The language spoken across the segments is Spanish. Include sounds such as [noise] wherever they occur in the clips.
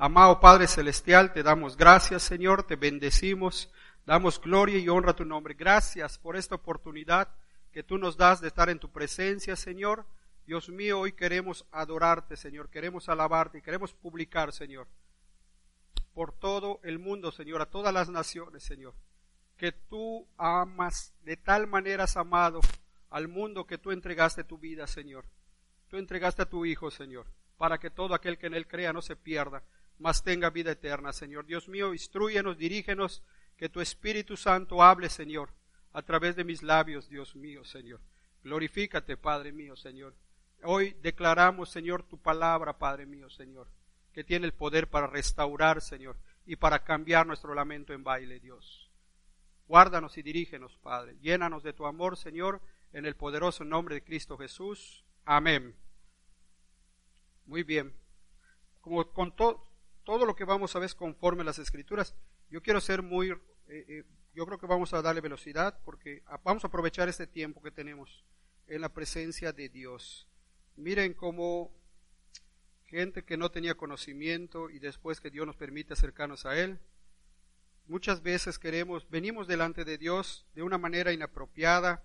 Amado Padre Celestial, te damos gracias, Señor, te bendecimos, damos gloria y honra a tu nombre. Gracias por esta oportunidad que tú nos das de estar en tu presencia, Señor. Dios mío, hoy queremos adorarte, Señor, queremos alabarte y queremos publicar, Señor, por todo el mundo, Señor, a todas las naciones, Señor, que tú amas, de tal manera has amado al mundo que tú entregaste tu vida, Señor. Tú entregaste a tu Hijo, Señor, para que todo aquel que en Él crea no se pierda, mas tenga vida eterna, Señor. Dios mío, instruyenos, dirígenos, que tu Espíritu Santo hable, Señor, a través de mis labios, Dios mío, Señor. Glorifícate, Padre mío, Señor. Hoy declaramos, Señor, tu palabra, Padre mío, Señor, que tiene el poder para restaurar, Señor, y para cambiar nuestro lamento en baile, Dios. Guárdanos y dirígenos, Padre. Llénanos de tu amor, Señor, en el poderoso nombre de Cristo Jesús. Amén. Muy bien. Como con todo lo que vamos a ver conforme a las escrituras, yo quiero ser muy, eh, eh, yo creo que vamos a darle velocidad porque vamos a aprovechar este tiempo que tenemos en la presencia de Dios. Miren cómo gente que no tenía conocimiento y después que Dios nos permite acercarnos a Él, muchas veces queremos, venimos delante de Dios de una manera inapropiada,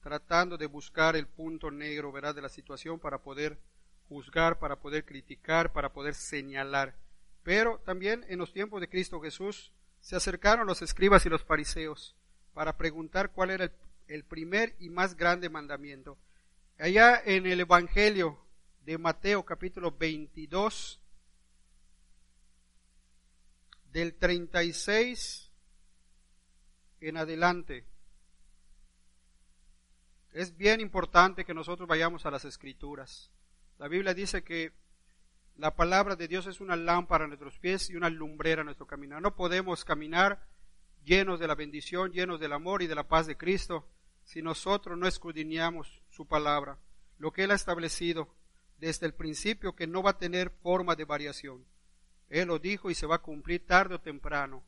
tratando de buscar el punto negro, ¿verdad?, de la situación para poder juzgar, para poder criticar, para poder señalar. Pero también en los tiempos de Cristo Jesús se acercaron los escribas y los fariseos para preguntar cuál era el, primer y más grande mandamiento. Allá en el Evangelio de Mateo capítulo 22, del 36 en adelante. Es bien importante que nosotros vayamos a las escrituras. La Biblia dice que la palabra de Dios es una lámpara a nuestros pies y una lumbrera a nuestro caminar. No podemos caminar llenos de la bendición, llenos del amor y de la paz de Cristo si nosotros no escudriñamos su palabra, lo que Él ha establecido desde el principio que no va a tener forma de variación. Él lo dijo y se va a cumplir tarde o temprano.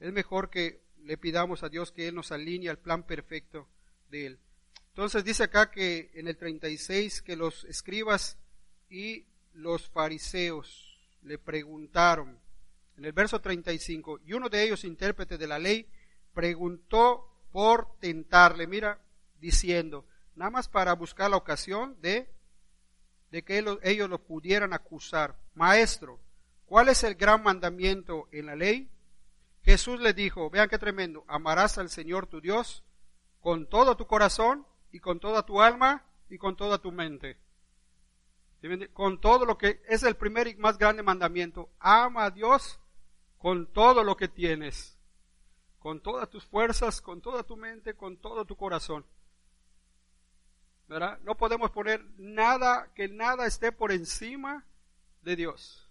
Es mejor que le pidamos a Dios que Él nos alinee al plan perfecto de Él. Entonces dice acá que en el 36 que los escribas y los fariseos le preguntaron, en el verso 35, y uno de ellos, intérprete de la ley, preguntó por tentarle, mira, diciendo, nada más para buscar la ocasión de, de que ellos lo pudieran acusar. Maestro, ¿cuál es el gran mandamiento en la ley? Jesús le dijo, vean qué tremendo, amarás al Señor tu Dios con todo tu corazón, y con toda tu alma y con toda tu mente. Con todo lo que es el primer y más grande mandamiento. Ama a Dios con todo lo que tienes. Con todas tus fuerzas, con toda tu mente, con todo tu corazón. ¿Verdad? No podemos poner nada, que nada esté por encima de Dios.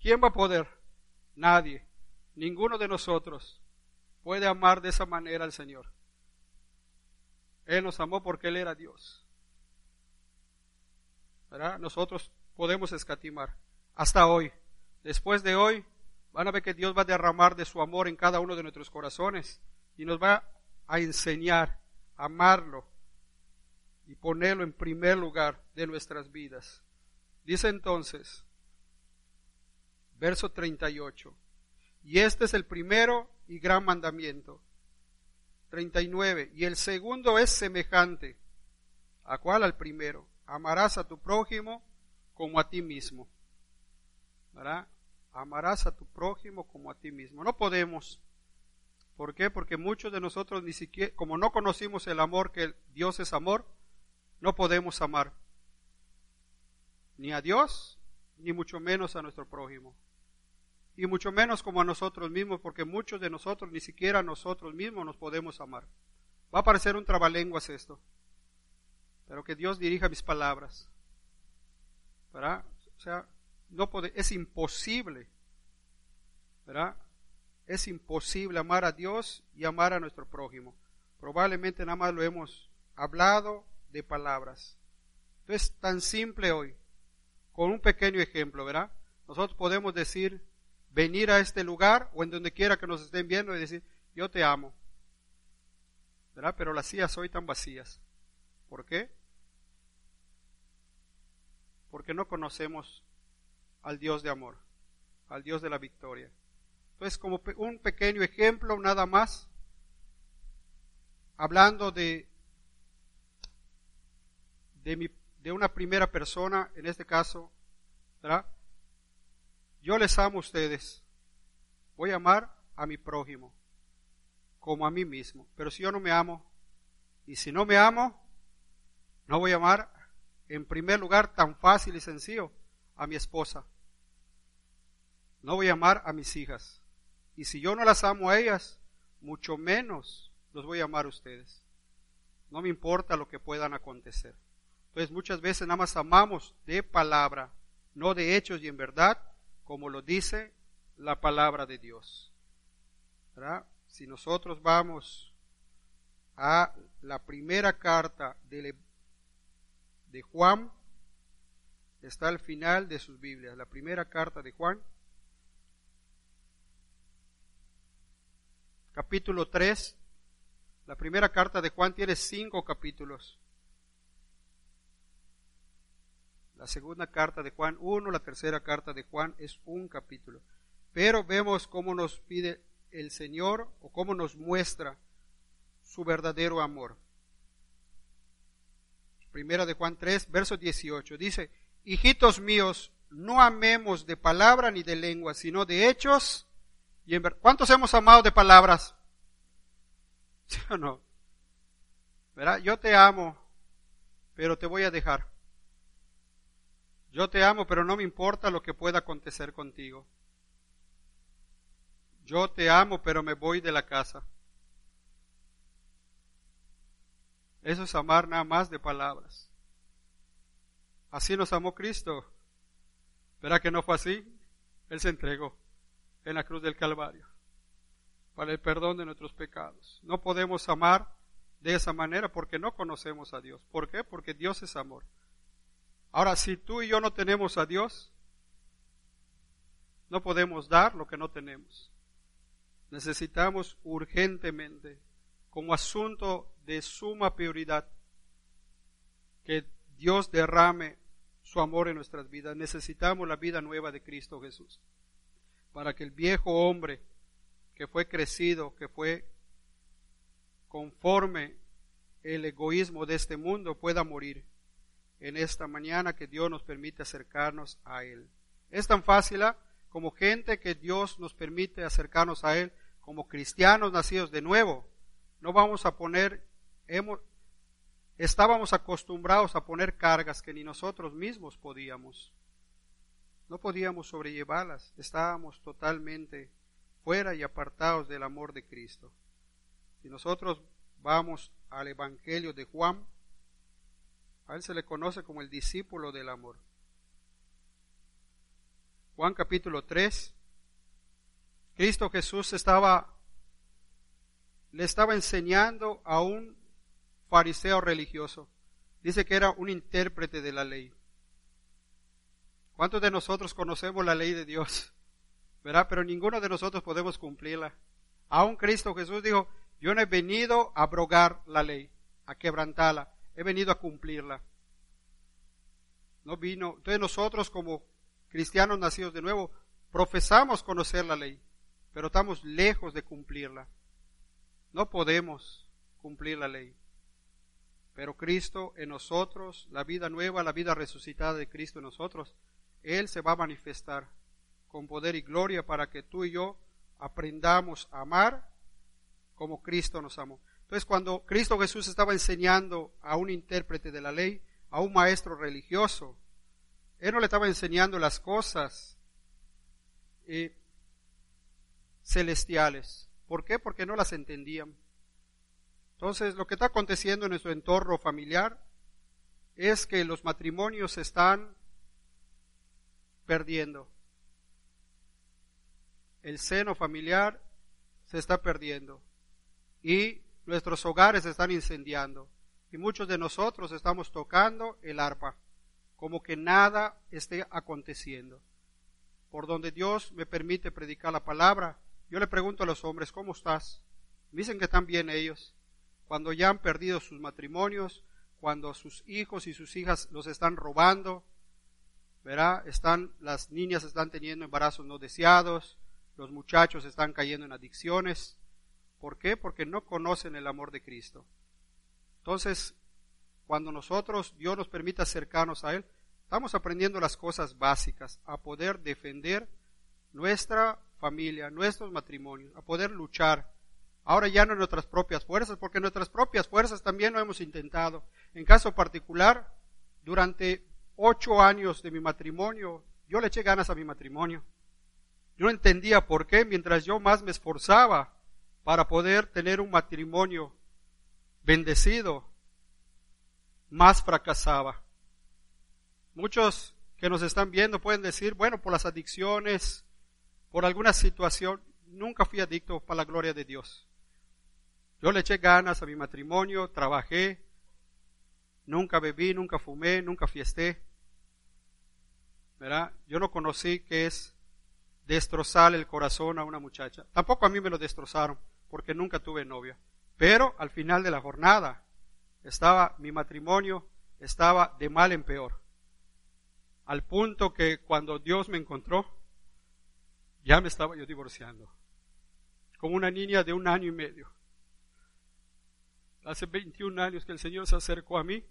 ¿Quién va a poder? Nadie. Ninguno de nosotros puede amar de esa manera al Señor. Él nos amó porque Él era Dios. Nosotros podemos escatimar. Hasta hoy. Después de hoy, van a ver que Dios va a derramar de su amor en cada uno de nuestros corazones y nos va a enseñar a amarlo y ponerlo en primer lugar de nuestras vidas. Dice entonces, verso 38, y este es el primero y gran mandamiento. 39. Y el segundo es semejante. ¿A cuál? Al primero. Amarás a tu prójimo como a ti mismo. ¿Verdad? amarás a tu prójimo como a ti mismo. No podemos. ¿Por qué? Porque muchos de nosotros ni siquiera, como no conocimos el amor que Dios es amor, no podemos amar ni a Dios, ni mucho menos a nuestro prójimo. Y mucho menos como a nosotros mismos, porque muchos de nosotros, ni siquiera nosotros mismos nos podemos amar. Va a parecer un trabalenguas esto, pero que Dios dirija mis palabras. ¿Verdad? O sea, no puede, es imposible, ¿verdad? Es imposible amar a Dios y amar a nuestro prójimo. Probablemente nada más lo hemos hablado de palabras. Entonces, tan simple hoy con un pequeño ejemplo, ¿verdad? Nosotros podemos decir, venir a este lugar o en donde quiera que nos estén viendo y decir, yo te amo. ¿Verdad? Pero las sillas hoy están vacías. ¿Por qué? Porque no conocemos al Dios de amor, al Dios de la victoria. Entonces, como un pequeño ejemplo, nada más, hablando de, de una primera persona, en este caso, ¿verdad? Yo les amo a ustedes. Voy a amar a mi prójimo como a mí mismo. Pero si yo no me amo, y si no me amo, no voy a amar en primer lugar tan fácil y sencillo a mi esposa. No voy a amar a mis hijas. Y si yo no las amo a ellas, mucho menos los voy a amar a ustedes. No me importa lo que puedan acontecer. Entonces muchas veces nada más amamos de palabra, no de hechos y en verdad, como lo dice la palabra de Dios. Si nosotros vamos a la primera carta de, de Juan, está al final de sus Biblias, la primera carta de Juan, capítulo 3, la primera carta de Juan tiene cinco capítulos. La segunda carta de Juan 1, la tercera carta de Juan es un capítulo. Pero vemos cómo nos pide el Señor o cómo nos muestra su verdadero amor. Primera de Juan 3, verso 18. Dice, hijitos míos, no amemos de palabra ni de lengua, sino de hechos. Y en ¿Cuántos hemos amado de palabras? [laughs] ¿Sí o no? ¿Verdad? Yo te amo, pero te voy a dejar. Yo te amo, pero no me importa lo que pueda acontecer contigo. Yo te amo, pero me voy de la casa. Eso es amar nada más de palabras. Así nos amó Cristo. ¿Verá que no fue así? Él se entregó en la cruz del Calvario para el perdón de nuestros pecados. No podemos amar de esa manera porque no conocemos a Dios. ¿Por qué? Porque Dios es amor. Ahora, si tú y yo no tenemos a Dios, no podemos dar lo que no tenemos. Necesitamos urgentemente, como asunto de suma prioridad, que Dios derrame su amor en nuestras vidas. Necesitamos la vida nueva de Cristo Jesús, para que el viejo hombre que fue crecido, que fue conforme el egoísmo de este mundo, pueda morir en esta mañana que Dios nos permite acercarnos a Él. Es tan fácil ¿ah? como gente que Dios nos permite acercarnos a Él, como cristianos nacidos de nuevo. No vamos a poner, hemos, estábamos acostumbrados a poner cargas que ni nosotros mismos podíamos. No podíamos sobrellevarlas, estábamos totalmente fuera y apartados del amor de Cristo. Si nosotros vamos al Evangelio de Juan, a él se le conoce como el discípulo del amor. Juan capítulo 3. Cristo Jesús estaba le estaba enseñando a un fariseo religioso. Dice que era un intérprete de la ley. ¿Cuántos de nosotros conocemos la ley de Dios? [laughs] ¿Verdad? Pero ninguno de nosotros podemos cumplirla. Aún Cristo Jesús dijo, yo no he venido a abrogar la ley, a quebrantarla he venido a cumplirla. No vino. Entonces nosotros como cristianos nacidos de nuevo profesamos conocer la ley, pero estamos lejos de cumplirla. No podemos cumplir la ley. Pero Cristo en nosotros, la vida nueva, la vida resucitada de Cristo en nosotros, Él se va a manifestar con poder y gloria para que tú y yo aprendamos a amar como Cristo nos amó. Entonces, cuando Cristo Jesús estaba enseñando a un intérprete de la ley, a un maestro religioso, Él no le estaba enseñando las cosas eh, celestiales. ¿Por qué? Porque no las entendían. Entonces, lo que está aconteciendo en nuestro entorno familiar es que los matrimonios se están perdiendo. El seno familiar se está perdiendo. Y nuestros hogares se están incendiando y muchos de nosotros estamos tocando el arpa, como que nada esté aconteciendo. Por donde Dios me permite predicar la palabra, yo le pregunto a los hombres, ¿cómo estás? dicen que están bien ellos. Cuando ya han perdido sus matrimonios, cuando sus hijos y sus hijas los están robando, verá, están, las niñas están teniendo embarazos no deseados, los muchachos están cayendo en adicciones, ¿Por qué? Porque no conocen el amor de Cristo. Entonces, cuando nosotros, Dios nos permite acercarnos a Él, estamos aprendiendo las cosas básicas, a poder defender nuestra familia, nuestros matrimonios, a poder luchar. Ahora ya no en nuestras propias fuerzas, porque nuestras propias fuerzas también lo hemos intentado. En caso particular, durante ocho años de mi matrimonio, yo le eché ganas a mi matrimonio. Yo no entendía por qué, mientras yo más me esforzaba, para poder tener un matrimonio bendecido, más fracasaba. Muchos que nos están viendo pueden decir, bueno, por las adicciones, por alguna situación, nunca fui adicto para la gloria de Dios. Yo le eché ganas a mi matrimonio, trabajé, nunca bebí, nunca fumé, nunca fiesté. ¿Verdad? Yo no conocí qué es destrozar el corazón a una muchacha. Tampoco a mí me lo destrozaron porque nunca tuve novia. Pero al final de la jornada estaba mi matrimonio estaba de mal en peor. Al punto que cuando Dios me encontró, ya me estaba yo divorciando. Como una niña de un año y medio. Hace 21 años que el Señor se acercó a mí.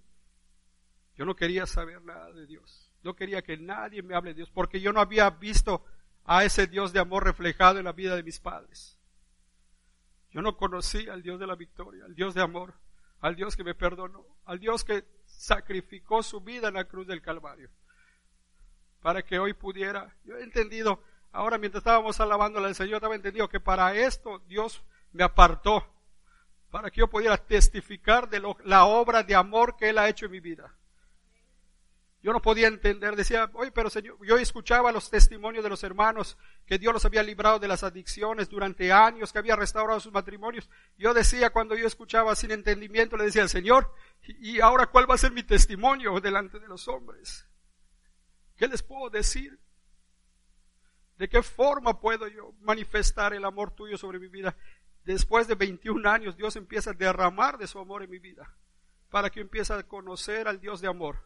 Yo no quería saber nada de Dios. No quería que nadie me hable de Dios porque yo no había visto a ese Dios de amor reflejado en la vida de mis padres. Yo no conocí al Dios de la victoria, al Dios de amor, al Dios que me perdonó, al Dios que sacrificó su vida en la cruz del Calvario, para que hoy pudiera, yo he entendido, ahora mientras estábamos alabando al Señor, estaba entendido que para esto Dios me apartó, para que yo pudiera testificar de la obra de amor que Él ha hecho en mi vida. Yo no podía entender, decía, oye, pero Señor, yo escuchaba los testimonios de los hermanos que Dios los había librado de las adicciones durante años, que había restaurado sus matrimonios. Yo decía, cuando yo escuchaba sin entendimiento, le decía al Señor, ¿y ahora cuál va a ser mi testimonio delante de los hombres? ¿Qué les puedo decir? ¿De qué forma puedo yo manifestar el amor tuyo sobre mi vida? Después de 21 años, Dios empieza a derramar de su amor en mi vida, para que empiece a conocer al Dios de amor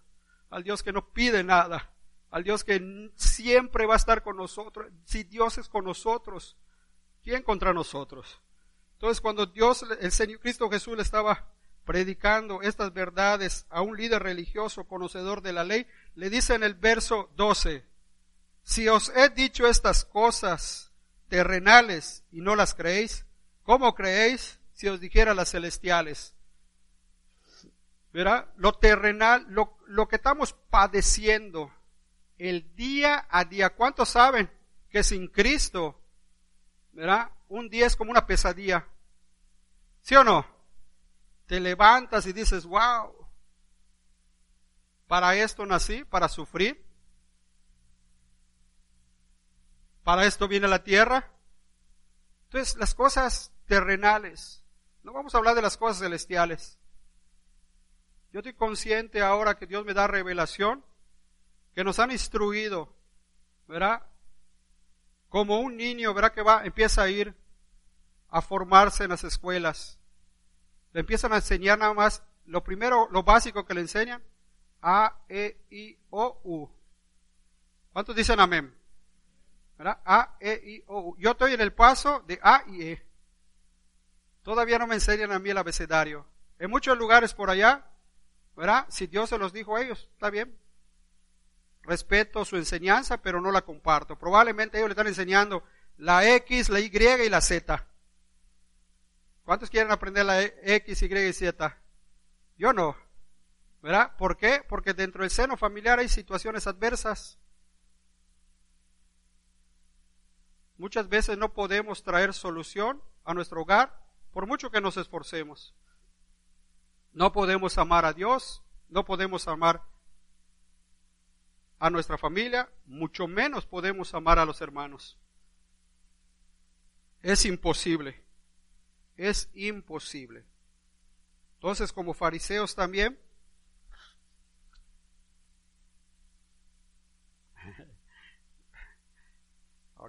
al Dios que no pide nada, al Dios que siempre va a estar con nosotros. Si Dios es con nosotros, ¿quién contra nosotros? Entonces cuando Dios, el Señor Cristo Jesús le estaba predicando estas verdades a un líder religioso conocedor de la ley, le dice en el verso 12, si os he dicho estas cosas terrenales y no las creéis, ¿cómo creéis si os dijera las celestiales? ¿verdad? Lo terrenal, lo, lo que estamos padeciendo el día a día. ¿Cuántos saben que sin Cristo, ¿verdad? Un día es como una pesadilla. ¿Sí o no? Te levantas y dices, wow, para esto nací, para sufrir. Para esto viene la tierra. Entonces, las cosas terrenales, no vamos a hablar de las cosas celestiales. Yo estoy consciente ahora que Dios me da revelación, que nos han instruido, ¿verdad? Como un niño, ¿verdad? Que va, empieza a ir a formarse en las escuelas. Le empiezan a enseñar nada más, lo primero, lo básico que le enseñan, A, E, I, O, U. ¿Cuántos dicen amén? A, E, I, O. Yo estoy en el paso de A y E. Todavía no me enseñan a mí el abecedario. En muchos lugares por allá ¿verdad? Si Dios se los dijo a ellos, está bien. respeto su enseñanza, pero no la comparto. Probablemente ellos le están enseñando la X, la Y y la Z. ¿Cuántos quieren aprender la X, Y y Z? Yo no. ¿Verdad? ¿Por qué? Porque dentro del seno familiar hay situaciones adversas. Muchas veces no podemos traer solución a nuestro hogar por mucho que nos esforcemos. No podemos amar a Dios, no podemos amar a nuestra familia, mucho menos podemos amar a los hermanos. Es imposible, es imposible. Entonces, como fariseos también,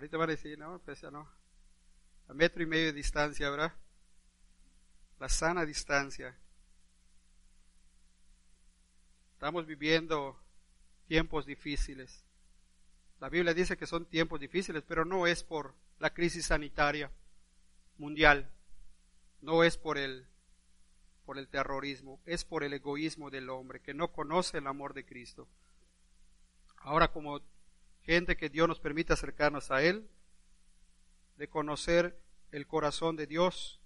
ahorita van a decir, no, pues ya no, a metro y medio de distancia, ¿verdad? La sana distancia. Estamos viviendo tiempos difíciles. La Biblia dice que son tiempos difíciles, pero no es por la crisis sanitaria mundial, no es por el por el terrorismo, es por el egoísmo del hombre que no conoce el amor de Cristo. Ahora como gente que Dios nos permite acercarnos a él, de conocer el corazón de Dios,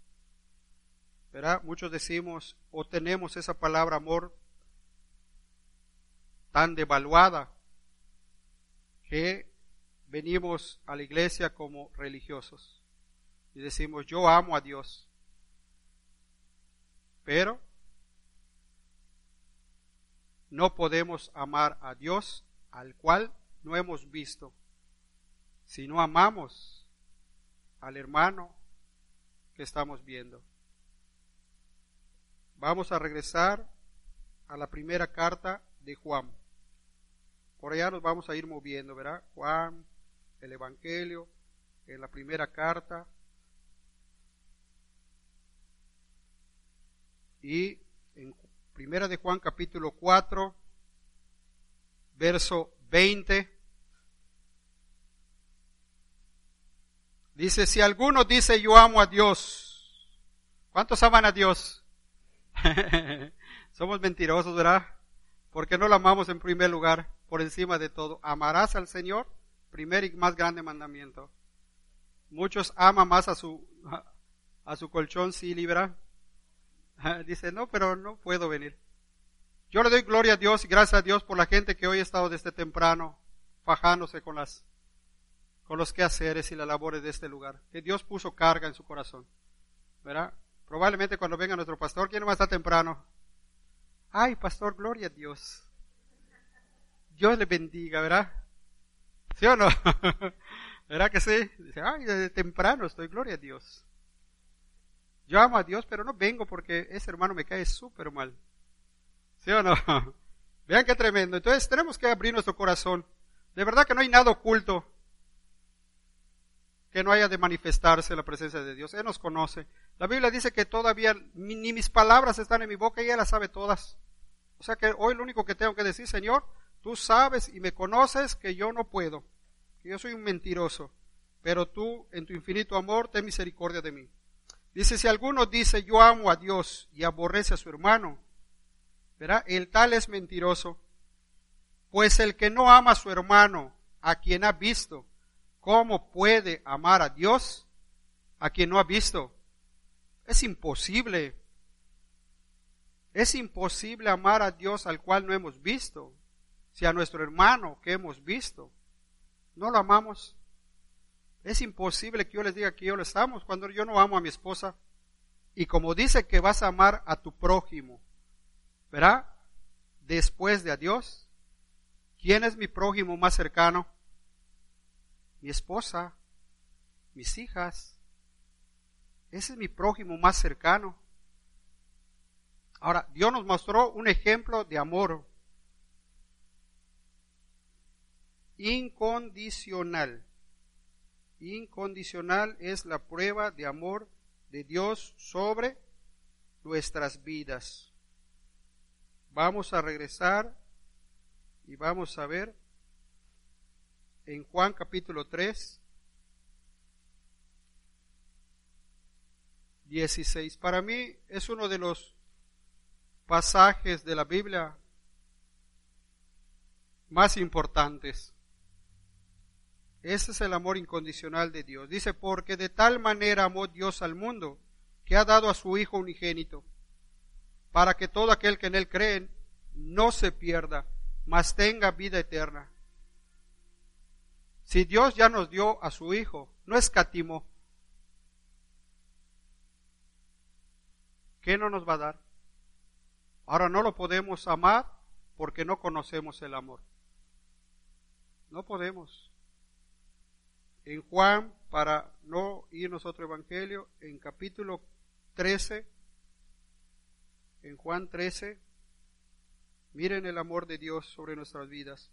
¿verdad? Muchos decimos o tenemos esa palabra amor tan devaluada que venimos a la iglesia como religiosos y decimos, yo amo a Dios. Pero no podemos amar a Dios al cual no hemos visto. Si no amamos al hermano que estamos viendo. Vamos a regresar a la primera carta de Juan. Por allá nos vamos a ir moviendo, ¿verdad? Juan, el Evangelio, en la primera carta. Y en primera de Juan capítulo 4, verso 20. Dice, si alguno dice yo amo a Dios, ¿cuántos aman a Dios? [laughs] Somos mentirosos, ¿verdad? Porque no lo amamos en primer lugar por encima de todo. Amarás al Señor, primer y más grande mandamiento. Muchos aman más a su, a su colchón, sí, libra. [laughs] Dice, no, pero no puedo venir. Yo le doy gloria a Dios y gracias a Dios por la gente que hoy ha estado desde temprano fajándose con las, con los quehaceres y las labores de este lugar. Que Dios puso carga en su corazón. ¿Verdad? Probablemente cuando venga nuestro pastor, ¿quién va a estar temprano? Ay, pastor, gloria a Dios. Dios le bendiga, ¿verdad? ¿Sí o no? [laughs] ¿Verdad que sí? Dice, ay, desde temprano estoy, gloria a Dios. Yo amo a Dios, pero no vengo porque ese hermano me cae súper mal. ¿Sí o no? [laughs] Vean qué tremendo. Entonces tenemos que abrir nuestro corazón. De verdad que no hay nada oculto que no haya de manifestarse la presencia de Dios. Él nos conoce. La Biblia dice que todavía ni mis palabras están en mi boca y Él las sabe todas. O sea que hoy lo único que tengo que decir, Señor, Tú sabes y me conoces que yo no puedo, que yo soy un mentiroso, pero tú en tu infinito amor ten misericordia de mí. Dice, si alguno dice yo amo a Dios y aborrece a su hermano, verá, el tal es mentiroso, pues el que no ama a su hermano, a quien ha visto, ¿cómo puede amar a Dios a quien no ha visto? Es imposible. Es imposible amar a Dios al cual no hemos visto si a nuestro hermano que hemos visto no lo amamos, es imposible que yo les diga que yo lo estamos cuando yo no amo a mi esposa. Y como dice que vas a amar a tu prójimo, ¿verdad? Después de a Dios, ¿quién es mi prójimo más cercano? Mi esposa, mis hijas. Ese es mi prójimo más cercano. Ahora, Dios nos mostró un ejemplo de amor incondicional. Incondicional es la prueba de amor de Dios sobre nuestras vidas. Vamos a regresar y vamos a ver en Juan capítulo 3, 16. Para mí es uno de los pasajes de la Biblia más importantes. Ese es el amor incondicional de Dios. Dice, porque de tal manera amó Dios al mundo, que ha dado a su Hijo unigénito, para que todo aquel que en él cree no se pierda, mas tenga vida eterna. Si Dios ya nos dio a su Hijo, no escatimó. ¿Qué no nos va a dar? Ahora no lo podemos amar porque no conocemos el amor. No podemos. En Juan, para no irnos a otro evangelio, en capítulo 13, en Juan 13, miren el amor de Dios sobre nuestras vidas.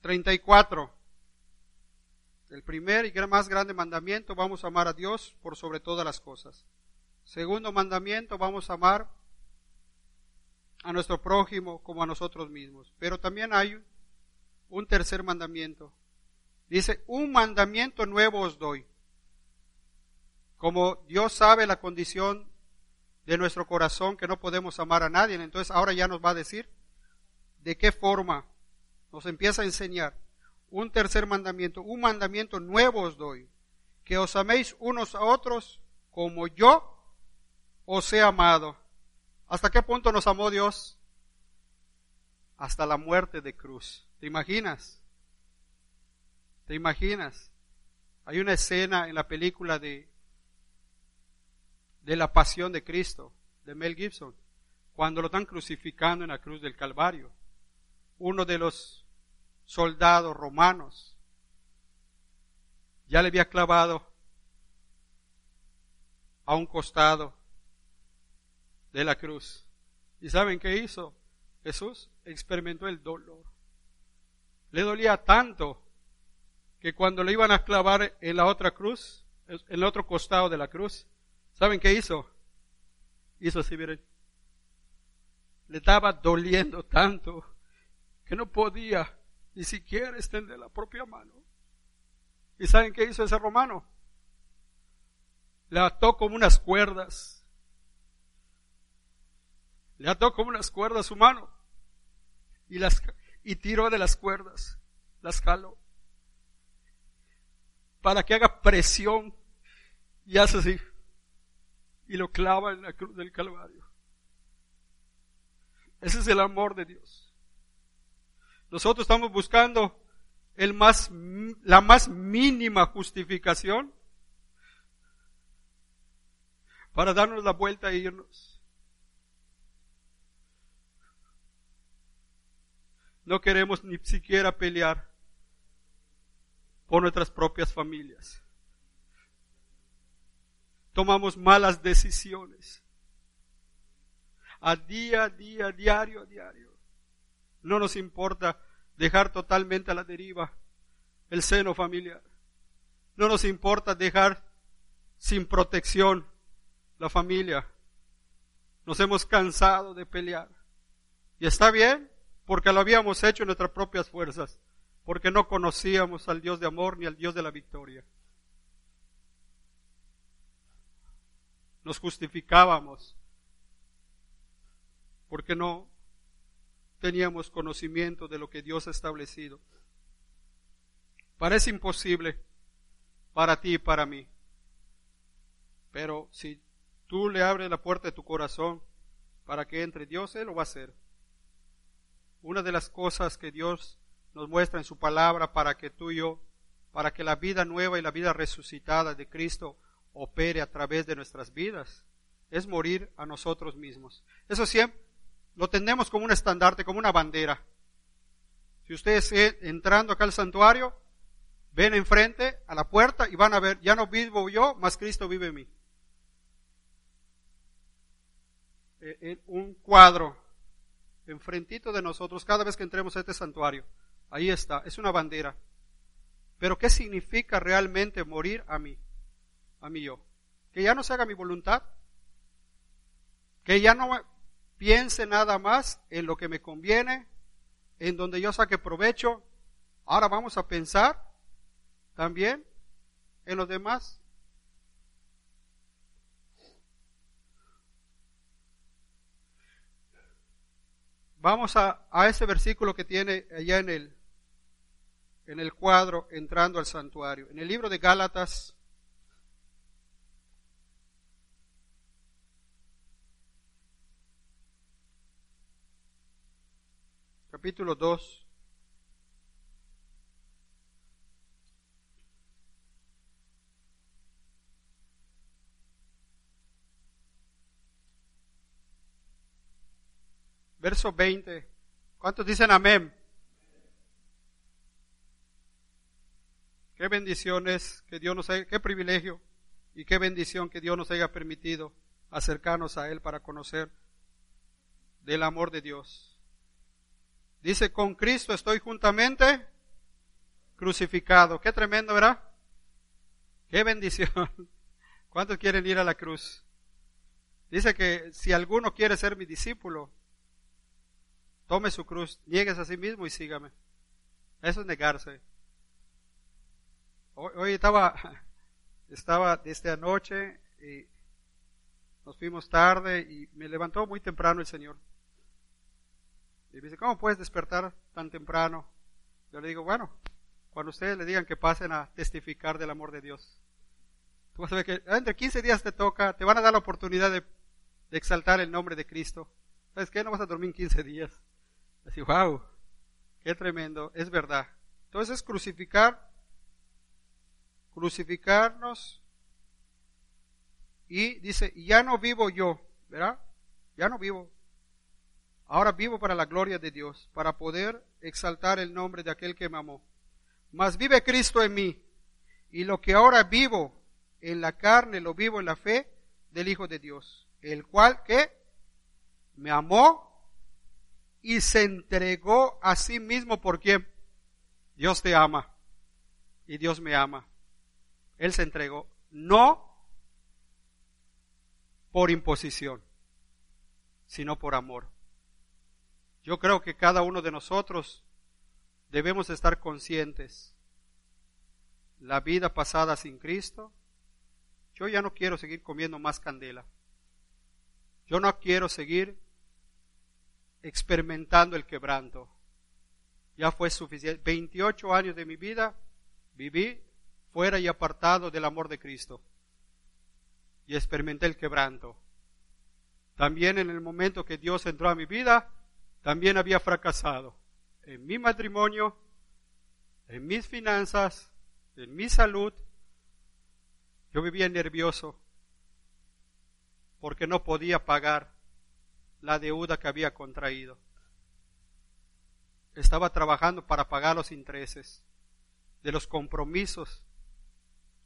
Treinta y cuatro. El primer y más grande mandamiento, vamos a amar a Dios por sobre todas las cosas. Segundo mandamiento, vamos a amar a nuestro prójimo como a nosotros mismos. Pero también hay un tercer mandamiento. Dice, un mandamiento nuevo os doy. Como Dios sabe la condición de nuestro corazón que no podemos amar a nadie, entonces ahora ya nos va a decir de qué forma nos empieza a enseñar un tercer mandamiento, un mandamiento nuevo os doy, que os améis unos a otros como yo os he amado. ¿Hasta qué punto nos amó Dios? Hasta la muerte de cruz. ¿Te imaginas? ¿Te imaginas? Hay una escena en la película de, de la pasión de Cristo, de Mel Gibson, cuando lo están crucificando en la cruz del Calvario. Uno de los soldados romanos. Ya le había clavado a un costado de la cruz. ¿Y saben qué hizo? Jesús experimentó el dolor. Le dolía tanto que cuando le iban a clavar en la otra cruz, en el otro costado de la cruz, ¿saben qué hizo? Hizo así, miren. Le estaba doliendo tanto que no podía ni siquiera extender la propia mano. ¿Y saben qué hizo ese romano? Le ató como unas cuerdas. Le ató como unas cuerdas su mano. Y, las, y tiró de las cuerdas. Las jaló. Para que haga presión. Y hace así. Y lo clava en la cruz del Calvario. Ese es el amor de Dios. Nosotros estamos buscando el más, la más mínima justificación para darnos la vuelta e irnos. No queremos ni siquiera pelear por nuestras propias familias. Tomamos malas decisiones. A día, a día, diario, a diario. No nos importa dejar totalmente a la deriva el seno familiar. No nos importa dejar sin protección la familia. Nos hemos cansado de pelear. Y está bien, porque lo habíamos hecho en nuestras propias fuerzas, porque no conocíamos al Dios de amor ni al Dios de la victoria. Nos justificábamos, porque no teníamos conocimiento de lo que Dios ha establecido. Parece imposible para ti y para mí. Pero si tú le abres la puerta de tu corazón para que entre Dios, Él lo va a hacer. Una de las cosas que Dios nos muestra en su palabra para que tú y yo, para que la vida nueva y la vida resucitada de Cristo opere a través de nuestras vidas, es morir a nosotros mismos. Eso siempre, lo tenemos como un estandarte, como una bandera. Si ustedes eh, entrando acá al santuario, ven enfrente a la puerta y van a ver, ya no vivo yo, más Cristo vive en mí. Eh, un cuadro enfrentito de nosotros cada vez que entremos a este santuario. Ahí está, es una bandera. Pero ¿qué significa realmente morir a mí? A mí yo. Que ya no se haga mi voluntad. Que ya no piense nada más en lo que me conviene, en donde yo saque provecho. Ahora vamos a pensar también en los demás. Vamos a, a ese versículo que tiene allá en el, en el cuadro entrando al santuario. En el libro de Gálatas, capítulo 2. Verso 20. ¿Cuántos dicen amén? Qué bendiciones que Dios nos haya, qué privilegio y qué bendición que Dios nos haya permitido acercarnos a Él para conocer del amor de Dios. Dice, con Cristo estoy juntamente crucificado. Qué tremendo, ¿verdad? Qué bendición. [laughs] ¿Cuántos quieren ir a la cruz? Dice que si alguno quiere ser mi discípulo, tome su cruz, niegues a sí mismo y sígame. Eso es negarse. Hoy, estaba, [laughs] estaba desde anoche y nos fuimos tarde y me levantó muy temprano el Señor. Y me dice, ¿cómo puedes despertar tan temprano? Yo le digo, bueno, cuando ustedes le digan que pasen a testificar del amor de Dios. Tú vas a ver que entre 15 días te toca, te van a dar la oportunidad de, exaltar el nombre de Cristo. ¿Sabes qué? No vas a dormir 15 días. Así, wow, qué tremendo, es verdad. Entonces, crucificar, crucificarnos y dice, ya no vivo yo, ¿verdad? Ya no vivo, Ahora vivo para la gloria de Dios, para poder exaltar el nombre de aquel que me amó. Mas vive Cristo en mí, y lo que ahora vivo en la carne, lo vivo en la fe del Hijo de Dios, el cual que me amó y se entregó a sí mismo por quien Dios te ama y Dios me ama. Él se entregó, no por imposición, sino por amor. Yo creo que cada uno de nosotros debemos estar conscientes. La vida pasada sin Cristo, yo ya no quiero seguir comiendo más candela. Yo no quiero seguir experimentando el quebranto. Ya fue suficiente. 28 años de mi vida viví fuera y apartado del amor de Cristo. Y experimenté el quebranto. También en el momento que Dios entró a mi vida, también había fracasado en mi matrimonio, en mis finanzas, en mi salud. Yo vivía nervioso porque no podía pagar la deuda que había contraído. Estaba trabajando para pagar los intereses de los compromisos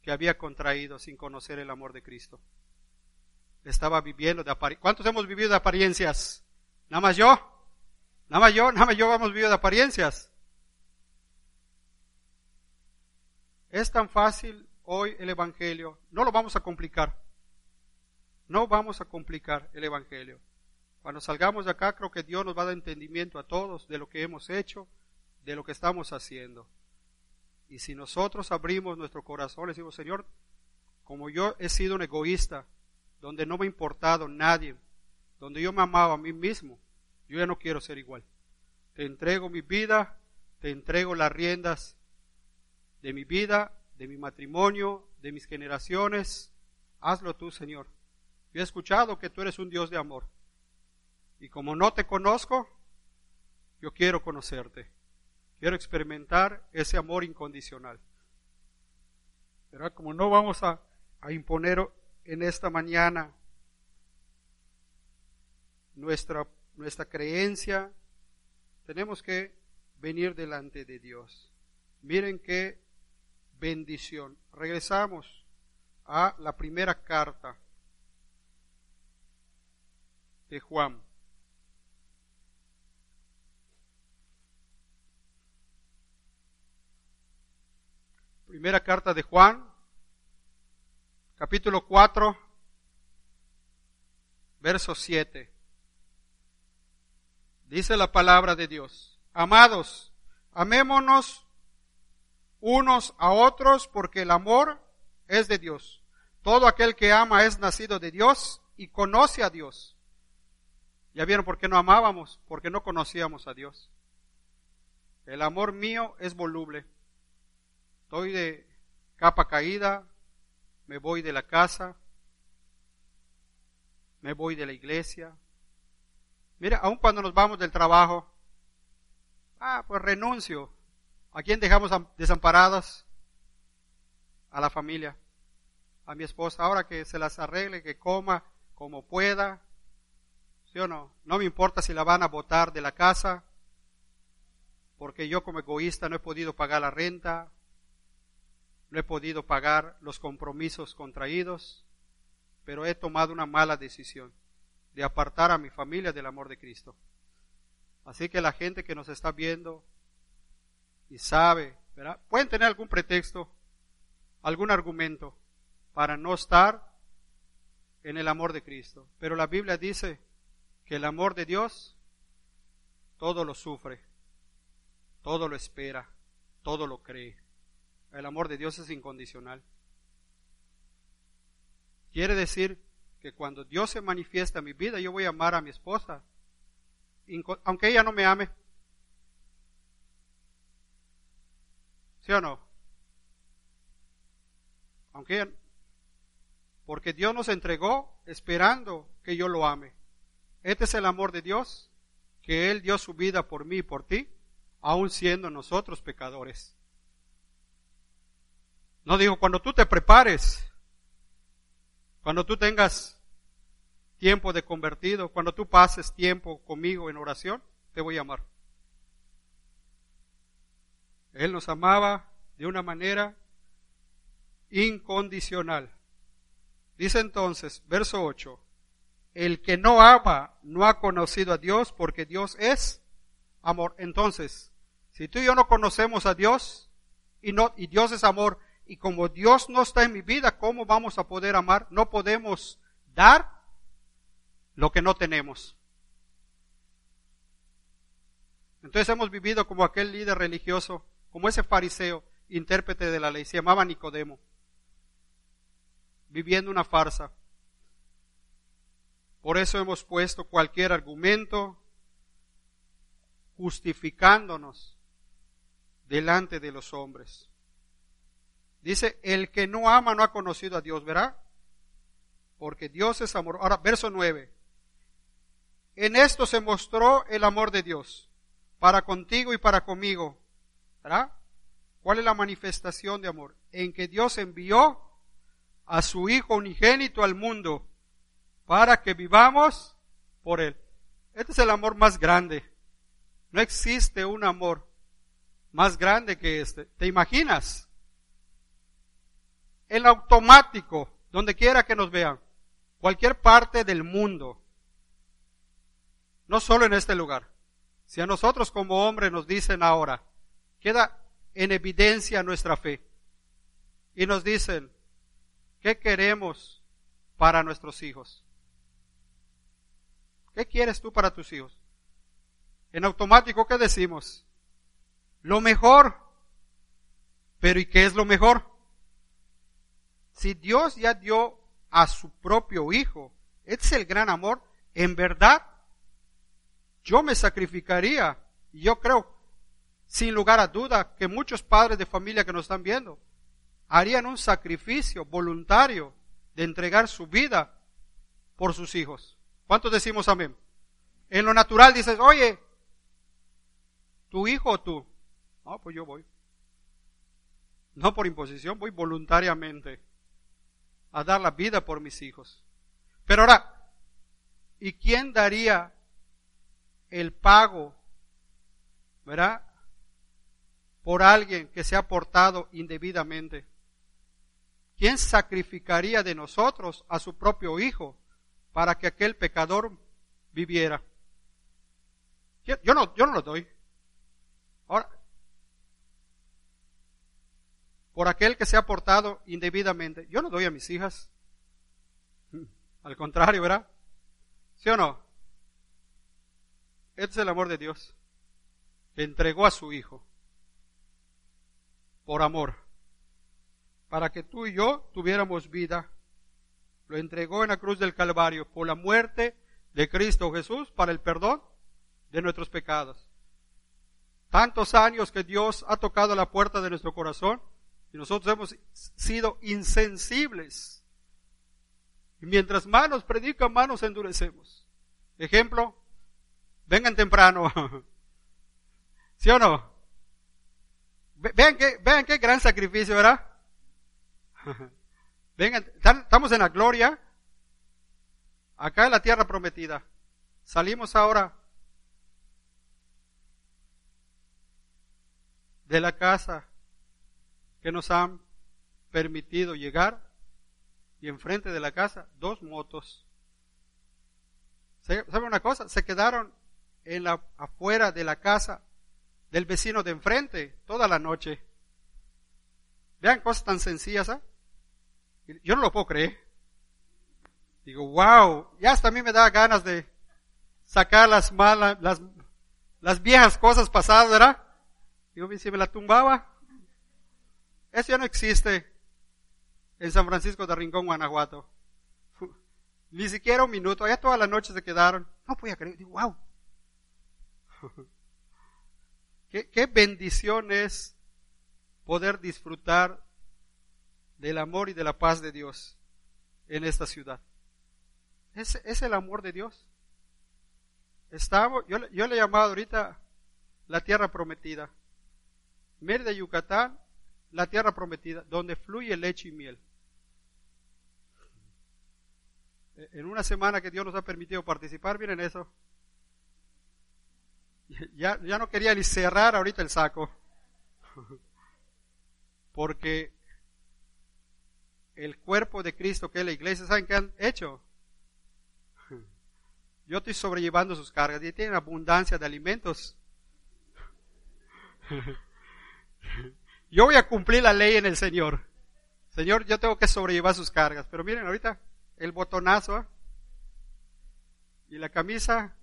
que había contraído sin conocer el amor de Cristo. Estaba viviendo de apariencias. ¿Cuántos hemos vivido de apariencias? ¿Nada más yo? Nada más yo, nada más yo hemos vivido de apariencias. Es tan fácil hoy el Evangelio. No lo vamos a complicar. No vamos a complicar el Evangelio. Cuando salgamos de acá, creo que Dios nos va a dar entendimiento a todos de lo que hemos hecho, de lo que estamos haciendo. Y si nosotros abrimos nuestro corazón, le decimos, Señor, como yo he sido un egoísta, donde no me ha importado nadie, donde yo me amaba a mí mismo, yo ya no quiero ser igual. Te entrego mi vida, te entrego las riendas de mi vida, de mi matrimonio, de mis generaciones. Hazlo tú, Señor. Yo he escuchado que tú eres un Dios de amor. Y como no te conozco, yo quiero conocerte. Quiero experimentar ese amor incondicional. Pero como no vamos a, a imponer en esta mañana nuestra nuestra creencia, tenemos que venir delante de Dios. Miren qué bendición. Regresamos a la primera carta de Juan. Primera carta de Juan, capítulo 4, verso 7. Dice la palabra de Dios. Amados, amémonos unos a otros porque el amor es de Dios. Todo aquel que ama es nacido de Dios y conoce a Dios. ¿Ya vieron por qué no amábamos? Porque no conocíamos a Dios. El amor mío es voluble. Estoy de capa caída, me voy de la casa, me voy de la iglesia. Mira, aun cuando nos vamos del trabajo, ah, pues renuncio. ¿A quién dejamos desamparadas? A la familia, a mi esposa. Ahora que se las arregle, que coma como pueda. ¿Sí o no? No me importa si la van a botar de la casa, porque yo como egoísta no he podido pagar la renta, no he podido pagar los compromisos contraídos, pero he tomado una mala decisión de apartar a mi familia del amor de Cristo. Así que la gente que nos está viendo y sabe, ¿verdad? Pueden tener algún pretexto, algún argumento para no estar en el amor de Cristo. Pero la Biblia dice que el amor de Dios todo lo sufre, todo lo espera, todo lo cree. El amor de Dios es incondicional. Quiere decir que cuando Dios se manifiesta en mi vida, yo voy a amar a mi esposa, aunque ella no me ame. ¿Sí o no? Aunque porque Dios nos entregó esperando que yo lo ame. Este es el amor de Dios, que Él dio su vida por mí y por ti, aun siendo nosotros pecadores. No digo, cuando tú te prepares, cuando tú tengas tiempo de convertido, cuando tú pases tiempo conmigo en oración, te voy a amar. Él nos amaba de una manera incondicional. Dice entonces, verso 8, el que no ama no ha conocido a Dios porque Dios es amor. Entonces, si tú y yo no conocemos a Dios y, no, y Dios es amor, y como Dios no está en mi vida, ¿cómo vamos a poder amar? No podemos dar lo que no tenemos. Entonces hemos vivido como aquel líder religioso, como ese fariseo, intérprete de la ley, se llamaba Nicodemo, viviendo una farsa. Por eso hemos puesto cualquier argumento justificándonos delante de los hombres. Dice, el que no ama no ha conocido a Dios, ¿verdad? Porque Dios es amor. Ahora, verso 9. En esto se mostró el amor de Dios, para contigo y para conmigo. ¿Verdad? ¿Cuál es la manifestación de amor? En que Dios envió a su Hijo unigénito al mundo para que vivamos por Él. Este es el amor más grande. No existe un amor más grande que este. ¿Te imaginas? en automático, donde quiera que nos vean, cualquier parte del mundo, no solo en este lugar. Si a nosotros como hombres nos dicen ahora, queda en evidencia nuestra fe, y nos dicen, ¿qué queremos para nuestros hijos? ¿Qué quieres tú para tus hijos? En automático, ¿qué decimos? Lo mejor. Pero ¿y qué es lo mejor? Si Dios ya dio a su propio Hijo, este es el gran amor, en verdad, yo me sacrificaría. Y yo creo, sin lugar a duda, que muchos padres de familia que nos están viendo harían un sacrificio voluntario de entregar su vida por sus hijos. ¿Cuántos decimos amén? En lo natural dices, oye, tu hijo o tú. No, pues yo voy. No por imposición, voy voluntariamente a dar la vida por mis hijos. Pero ahora, ¿y quién daría el pago, verdad? Por alguien que se ha portado indebidamente. ¿Quién sacrificaría de nosotros a su propio hijo para que aquel pecador viviera? Yo no, yo no lo doy. Ahora, por aquel que se ha portado indebidamente. Yo no doy a mis hijas. Al contrario, ¿verdad? ¿Sí o no? Este es el amor de Dios, entregó a su Hijo por amor, para que tú y yo tuviéramos vida. Lo entregó en la cruz del Calvario por la muerte de Cristo Jesús para el perdón de nuestros pecados. Tantos años que Dios ha tocado la puerta de nuestro corazón y nosotros hemos sido insensibles. Y mientras más nos predican, más nos endurecemos. Ejemplo, vengan temprano. [laughs] ¿Sí o no? Vean qué, vean qué gran sacrificio, ¿verdad? [laughs] Vengan, estamos en la gloria, acá en la tierra prometida. Salimos ahora de la casa que nos han permitido llegar y enfrente de la casa dos motos. ¿Sabe una cosa? Se quedaron en la, afuera de la casa del vecino de enfrente toda la noche. Vean cosas tan sencillas, ¿ah? Yo no lo puedo creer. Digo, wow, ya hasta a mí me da ganas de sacar las malas, las, las viejas cosas pasadas, ¿verdad? Digo, si me la tumbaba. Eso ya no existe en San Francisco de Rincón, Guanajuato. Ni siquiera un minuto, allá toda la noche se quedaron. No podía creer, digo, wow. [laughs] ¿Qué, bendición es poder disfrutar del amor y de la paz de Dios en esta ciudad. Es, es el amor de Dios. Estamos, yo, yo le he llamado ahorita la tierra prometida. Mérida, Yucatán, la tierra prometida, donde fluye leche y miel. En una semana que Dios nos ha permitido participar, miren eso. [laughs] Ya, ya no quería ni cerrar ahorita el saco. [laughs] Porque el cuerpo de Cristo que es la iglesia, ¿saben qué han hecho? [laughs] Yo estoy sobrellevando sus cargas y tienen abundancia de alimentos. Yo voy a cumplir la ley en el Señor. Señor, yo tengo que sobrellevar sus cargas. Pero miren ahorita el botonazo ¿eh? y la camisa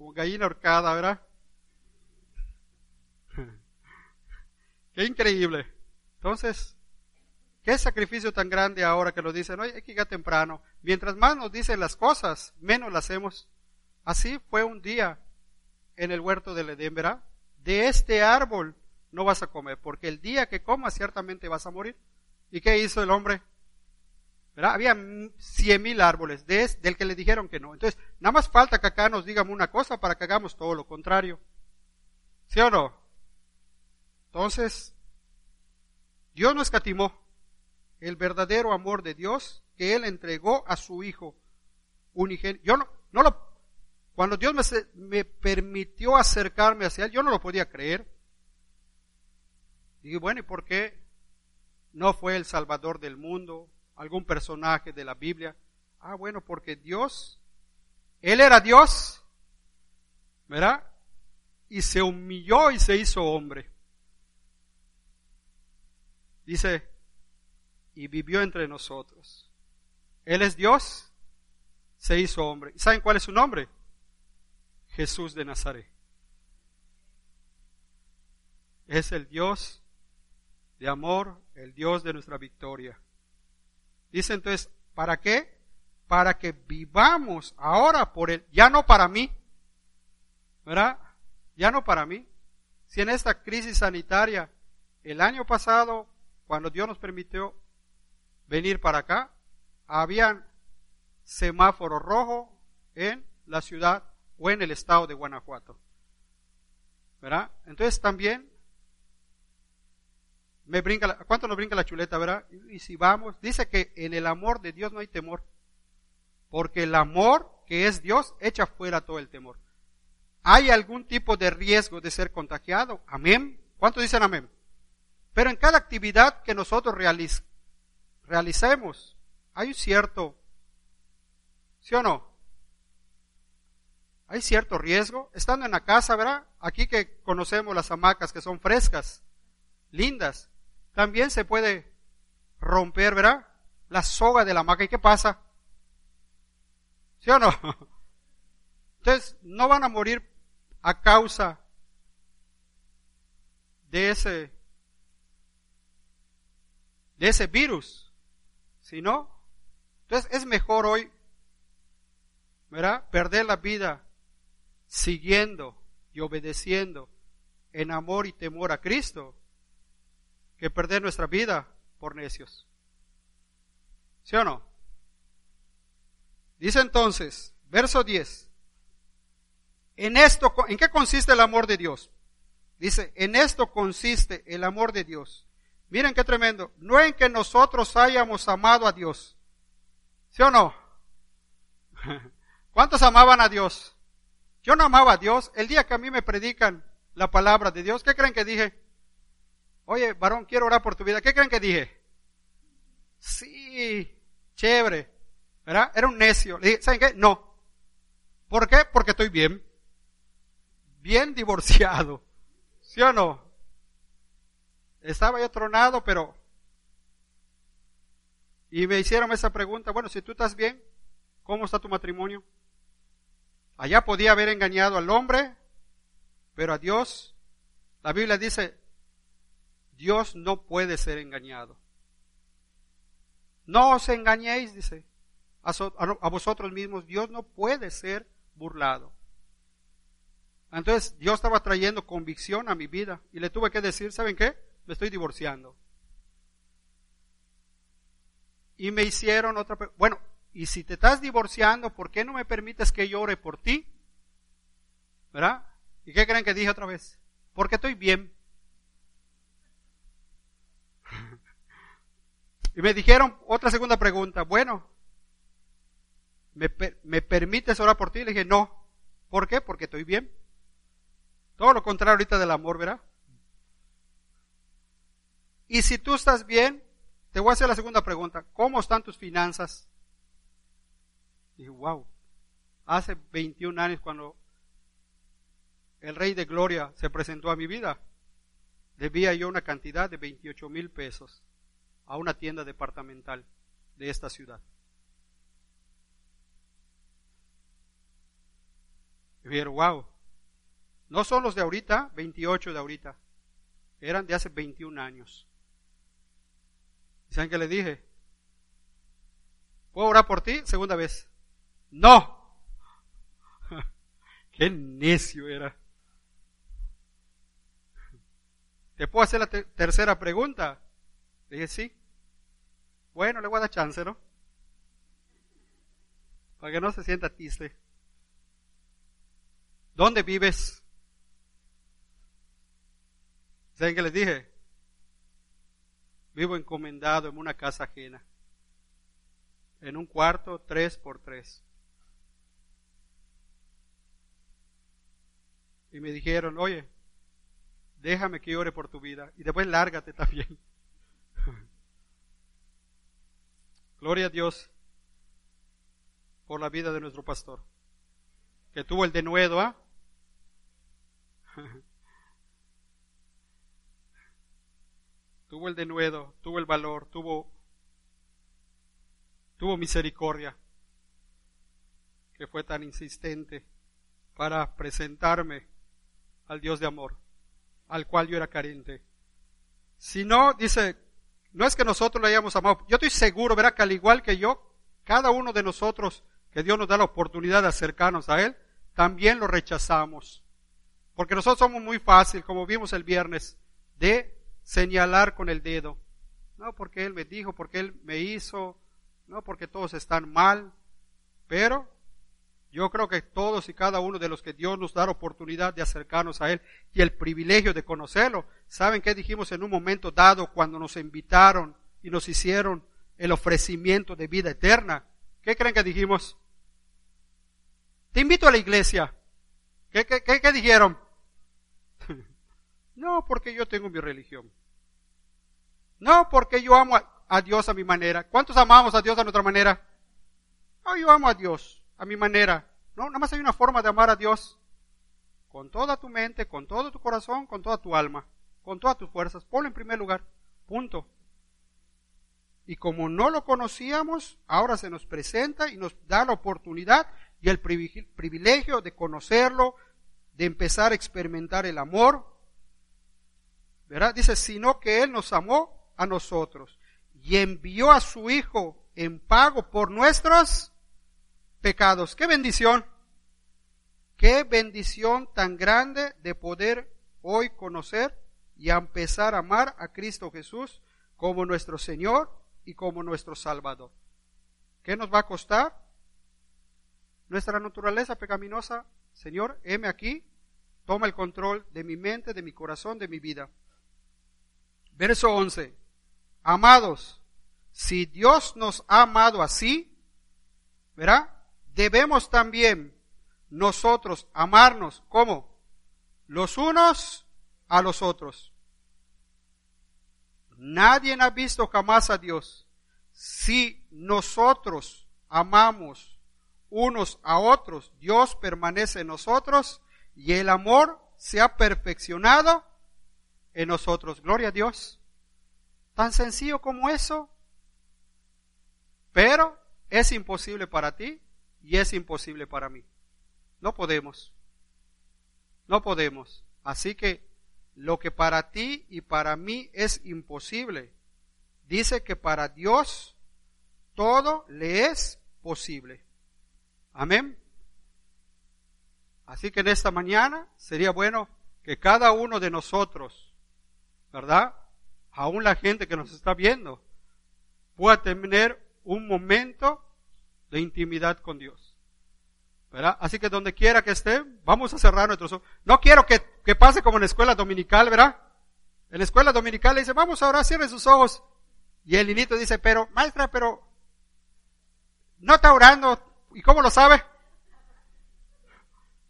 como gallina horcada, ¿verdad? Qué increíble. Entonces, Qué sacrificio tan grande ahora que nos dicen, oye, hay que llegar temprano. Mientras más nos dicen las cosas, menos las hacemos. Así fue un día en el huerto del Edén, ¿verdad? De este árbol no vas a comer, porque el día que comas ciertamente vas a morir. ¿Y qué hizo el hombre? Había cien mil árboles de del que le dijeron que no. Entonces, nada más falta que acá nos digan una cosa para que hagamos todo lo contrario. ¿Sí o no? Entonces, Dios no escatimó el verdadero amor de Dios que Él entregó a su Hijo unigénito. Yo no, no lo, cuando Dios me, me, permitió acercarme hacia Él, yo no lo podía creer. Dije, bueno, ¿y por qué no fue el Salvador del mundo? ¿Algún personaje de la Biblia? Ah, bueno, porque Dios, Él era Dios, ¿verdad? Y se humilló y se hizo hombre. Dice, y vivió entre nosotros. Él es Dios, se hizo hombre. ¿Y saben cuál es su nombre? Jesús de Nazaret. Es el Dios de amor, el Dios de nuestra victoria. Dice entonces, ¿para qué? Para que vivamos ahora por Él, ya no para mí, ¿verdad? Ya no para mí. Si en esta crisis sanitaria, el año pasado, cuando Dios nos permitió venir para acá, habían semáforo rojo en la ciudad o en el estado de Guanajuato. ¿Verdad? Entonces también me brinca, ¿cuánto nos brinca la chuleta, verdad? Y, si vamos, dice que en el amor de Dios no hay temor, porque el amor que es Dios echa fuera todo el temor. ¿Hay algún tipo de riesgo de ser contagiado? Amén. ¿Cuántos dicen amén? Pero en cada actividad que nosotros realicemos. Hay un cierto, ¿sí o no? Hay cierto riesgo. Estando en la casa, ¿verdad? Aquí que conocemos las hamacas que son frescas, lindas, también se puede romper, ¿verdad? La soga de la hamaca. ¿Y qué pasa? ¿Sí o no? [laughs] Entonces, no van a morir a causa de ese, de ese virus. Si no, entonces es mejor hoy ¿verdad? Perder la vida siguiendo y obedeciendo en amor y temor a Cristo que perder nuestra vida por necios. ¿Sí o no? Dice entonces, verso 10. En esto, ¿en qué consiste el amor de Dios? Dice, en esto consiste el amor de Dios. Miren qué tremendo. No en que nosotros hayamos amado a Dios. ¿Sí o no? [laughs] ¿Cuántos amaban a Dios? Yo no amaba a Dios. El día que a mí me predican la palabra de Dios, ¿qué creen que dije? Oye, varón, quiero orar por tu vida. ¿Qué creen que dije? Sí, chévere. ¿Verdad? Era un necio. Le dije, ¿saben qué? No. ¿Por qué? Porque estoy bien. Bien divorciado. ¿Sí o no? Estaba yo tronado, pero... Y me hicieron esa pregunta, bueno, si tú estás bien, ¿cómo está tu matrimonio? Allá podía haber engañado al hombre, pero a Dios, la Biblia dice, Dios no puede ser engañado. No os engañéis, dice, a, vosotros mismos, Dios no puede ser burlado. Entonces Dios estaba trayendo convicción a mi vida y le tuve que decir, ¿saben qué? Me estoy divorciando. Y me hicieron otra, bueno, y si te estás divorciando, ¿por qué no me permites que yo ore por ti? ¿Verdad? ¿Y qué creen que dije otra vez? Porque estoy bien. Y me dijeron otra segunda pregunta. Bueno, ¿me, ¿me permites orar por ti? Le dije, no. ¿Por qué? Porque estoy bien. Todo lo contrario ahorita del amor, ¿verdad? Y si tú estás bien, te voy a hacer la segunda pregunta. ¿Cómo están tus finanzas? Y wow, hace 21 años cuando el Rey de Gloria se presentó a mi vida, debía yo una cantidad de 28 mil pesos a una tienda departamental de esta ciudad. Y vieron, wow, no son los de ahorita, 28 de ahorita, eran de hace 21 años. ¿Y saben qué le dije? ¿Puedo orar por ti? Segunda vez. No. [laughs] Qué necio era. ¿Te puedo hacer la tercera pregunta? Le dije, sí. Bueno, le voy a dar chance, ¿no? Para que no se sienta triste. ¿Dónde vives? ¿Saben qué les dije? Vivo encomendado en una casa ajena. En un cuarto tres por tres. y me dijeron, oye, déjame que ore por tu vida y después lárgate también. Gloria a Dios por la vida de nuestro pastor, que tuvo el denuedo, ¿ah? [laughs] tuvo el denuedo, tuvo el valor, tuvo, tuvo misericordia, que fue tan insistente para presentarme al Dios de amor, al cual yo era carente. Si no, dice, no es que nosotros le hayamos amado. Yo estoy seguro, verá, que al igual que yo, cada uno de nosotros, que Dios nos da la oportunidad de acercarnos a Él, también lo rechazamos. Porque nosotros somos muy fácil, como vimos el viernes, de señalar con el dedo. No porque Él me dijo, porque Él me hizo, no porque todos están mal, pero yo creo que todos y cada uno de los que Dios nos da la oportunidad de acercarnos a Él y el privilegio de conocerlo, ¿saben qué dijimos en un momento dado cuando nos invitaron y nos hicieron el ofrecimiento de vida eterna? ¿Qué creen que dijimos? Te invito a la iglesia. ¿Qué, qué, qué, dijeron? [laughs] no, porque yo tengo mi religión. No, porque yo amo a, a Dios a mi manera. ¿Cuántos amamos a Dios a nuestra manera? No, yo amo a Dios a mi manera. No, nada más hay una forma de amar a Dios. Con toda tu mente, con todo tu corazón, con toda tu alma, con todas tus fuerzas. Ponlo en primer lugar. Punto. Y como no lo conocíamos, ahora se nos presenta y nos da la oportunidad y el privilegio de conocerlo, de empezar a experimentar el amor. ¿Verdad? Dice, sino que Él nos amó a nosotros y envió a su Hijo en pago por nuestros pecados. ¡Qué bendición! ¡Qué bendición tan grande de poder hoy conocer y empezar a amar a Cristo Jesús como nuestro Señor y como nuestro Salvador! ¿Qué nos va a costar? Nuestra naturaleza pecaminosa, Señor, heme aquí, toma el control de mi mente, de mi corazón, de mi vida. Verso 11. Amados, si Dios nos ha amado así, ¿verdad? Debemos también nosotros amarnos como los unos a los otros. Nadie ha visto jamás a Dios. Si nosotros amamos unos a otros, Dios permanece en nosotros y el amor se ha perfeccionado en nosotros. Gloria a Dios. Tan sencillo como eso. Pero es imposible para ti y es imposible para mí. No podemos. No podemos. Así que lo que para ti y para mí es imposible, dice que para Dios todo le es posible. Amén. Así que en esta mañana sería bueno que cada uno de nosotros, ¿verdad? Aún la gente que nos está viendo, pueda tener un momento de intimidad con Dios. ¿verdad? Así que donde quiera que esté, vamos a cerrar nuestros ojos. No quiero que, que pase como en la escuela dominical, ¿verdad? En la escuela dominical le dice, vamos ahora, cierre sus ojos. Y el niñito dice, pero, maestra, pero, no está orando. ¿Y cómo lo sabe?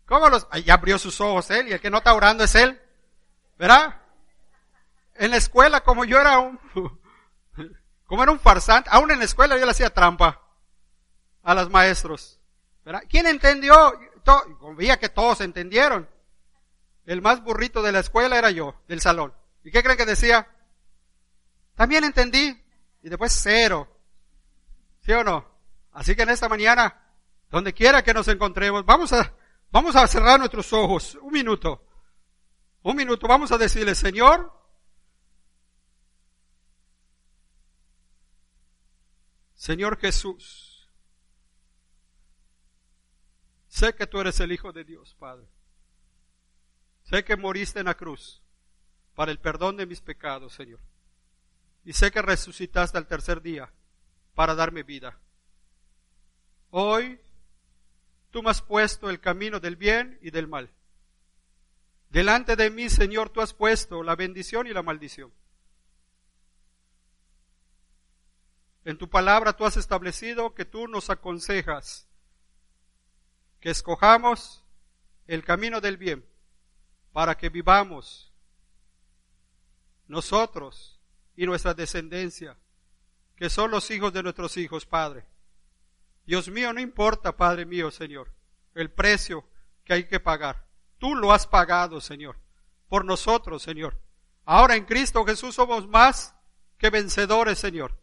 ¿Cómo los, ya abrió sus ojos él y el que no está orando es él. ¿Verdad? En la escuela, como yo era un, [laughs] como era un farsante, aún en la escuela yo le hacía trampa a los maestros. ¿Quién entendió? veía que todos entendieron. El más burrito de la escuela era yo, del salón. ¿Y qué creen que decía? También entendí. Y después cero. ¿Sí o no? Así que en esta mañana, donde quiera que nos encontremos, vamos a, vamos a cerrar nuestros ojos. Un minuto. Un minuto. Vamos a decirle, Señor, Señor Jesús, Sé que tú eres el Hijo de Dios, Padre. Sé que moriste en la cruz para el perdón de mis pecados, Señor. Y sé que resucitaste al tercer día para darme vida. Hoy tú me has puesto el camino del bien y del mal. Delante de mí, Señor, tú has puesto la bendición y la maldición. En tu palabra tú has establecido que tú nos aconsejas que escojamos el camino del bien para que vivamos nosotros y nuestra descendencia, que son los hijos de nuestros hijos, Padre. Dios mío, no importa, Padre mío, Señor, el precio que hay que pagar. Tú lo has pagado, Señor, por nosotros, Señor. Ahora en Cristo Jesús somos más que vencedores, Señor.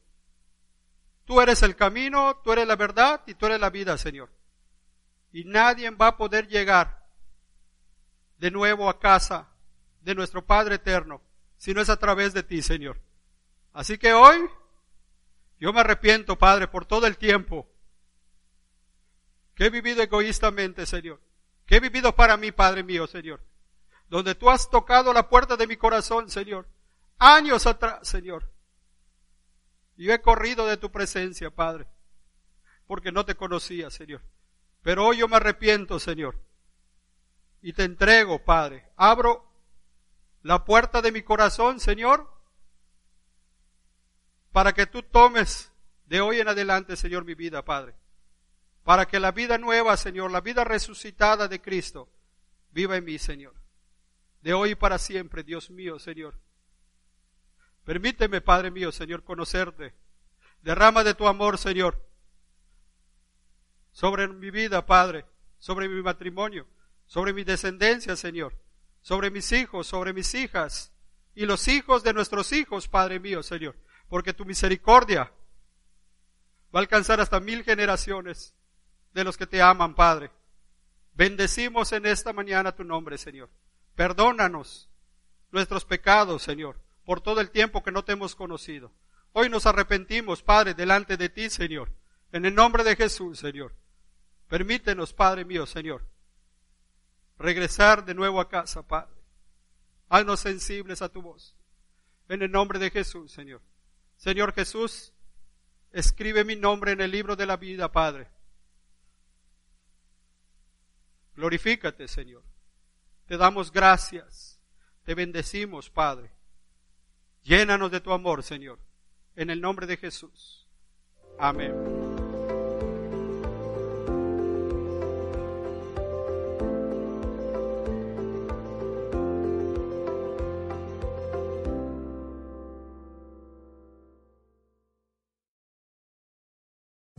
Tú eres el camino, tú eres la verdad y tú eres la vida, Señor y nadie va a poder llegar de nuevo a casa de nuestro Padre eterno si no es a través de ti, Señor. Así que hoy yo me arrepiento, Padre, por todo el tiempo que he vivido egoístamente, Señor, que he vivido para mí, Padre mío, Señor, donde tú has tocado la puerta de mi corazón, Señor, años atrás, Señor. Y yo he corrido de tu presencia, Padre, porque no te conocía, Señor. Pero hoy yo me arrepiento, Señor. Y te entrego, Padre. Abro la puerta de mi corazón, Señor, para que tú tomes de hoy en adelante, Señor, mi vida, Padre. Para que la vida nueva, Señor, la vida resucitada de Cristo, viva en mí, Señor. De hoy para siempre, Dios mío, Señor. Permíteme, Padre mío, Señor, conocerte. Derrama de tu amor, Señor sobre mi vida, Padre, sobre mi matrimonio, sobre mi descendencia, Señor, sobre mis hijos, sobre mis hijas y los hijos de nuestros hijos, Padre mío, Señor, porque tu misericordia va a alcanzar hasta mil generaciones de los que te aman, Padre. Bendecimos en esta mañana tu nombre, Señor. Perdónanos nuestros pecados, Señor, por todo el tiempo que no te hemos conocido. Hoy nos arrepentimos, Padre, delante de ti, Señor. En el nombre de Jesús, Señor. Permítenos, Padre mío, Señor, regresar de nuevo a casa, Padre. Haznos sensibles a tu voz. En el nombre de Jesús, Señor. Señor Jesús, escribe mi nombre en el libro de la vida, Padre. Glorifícate, Señor. Te damos gracias. Te bendecimos, Padre. Llénanos de tu amor, Señor. En el nombre de Jesús. Amén.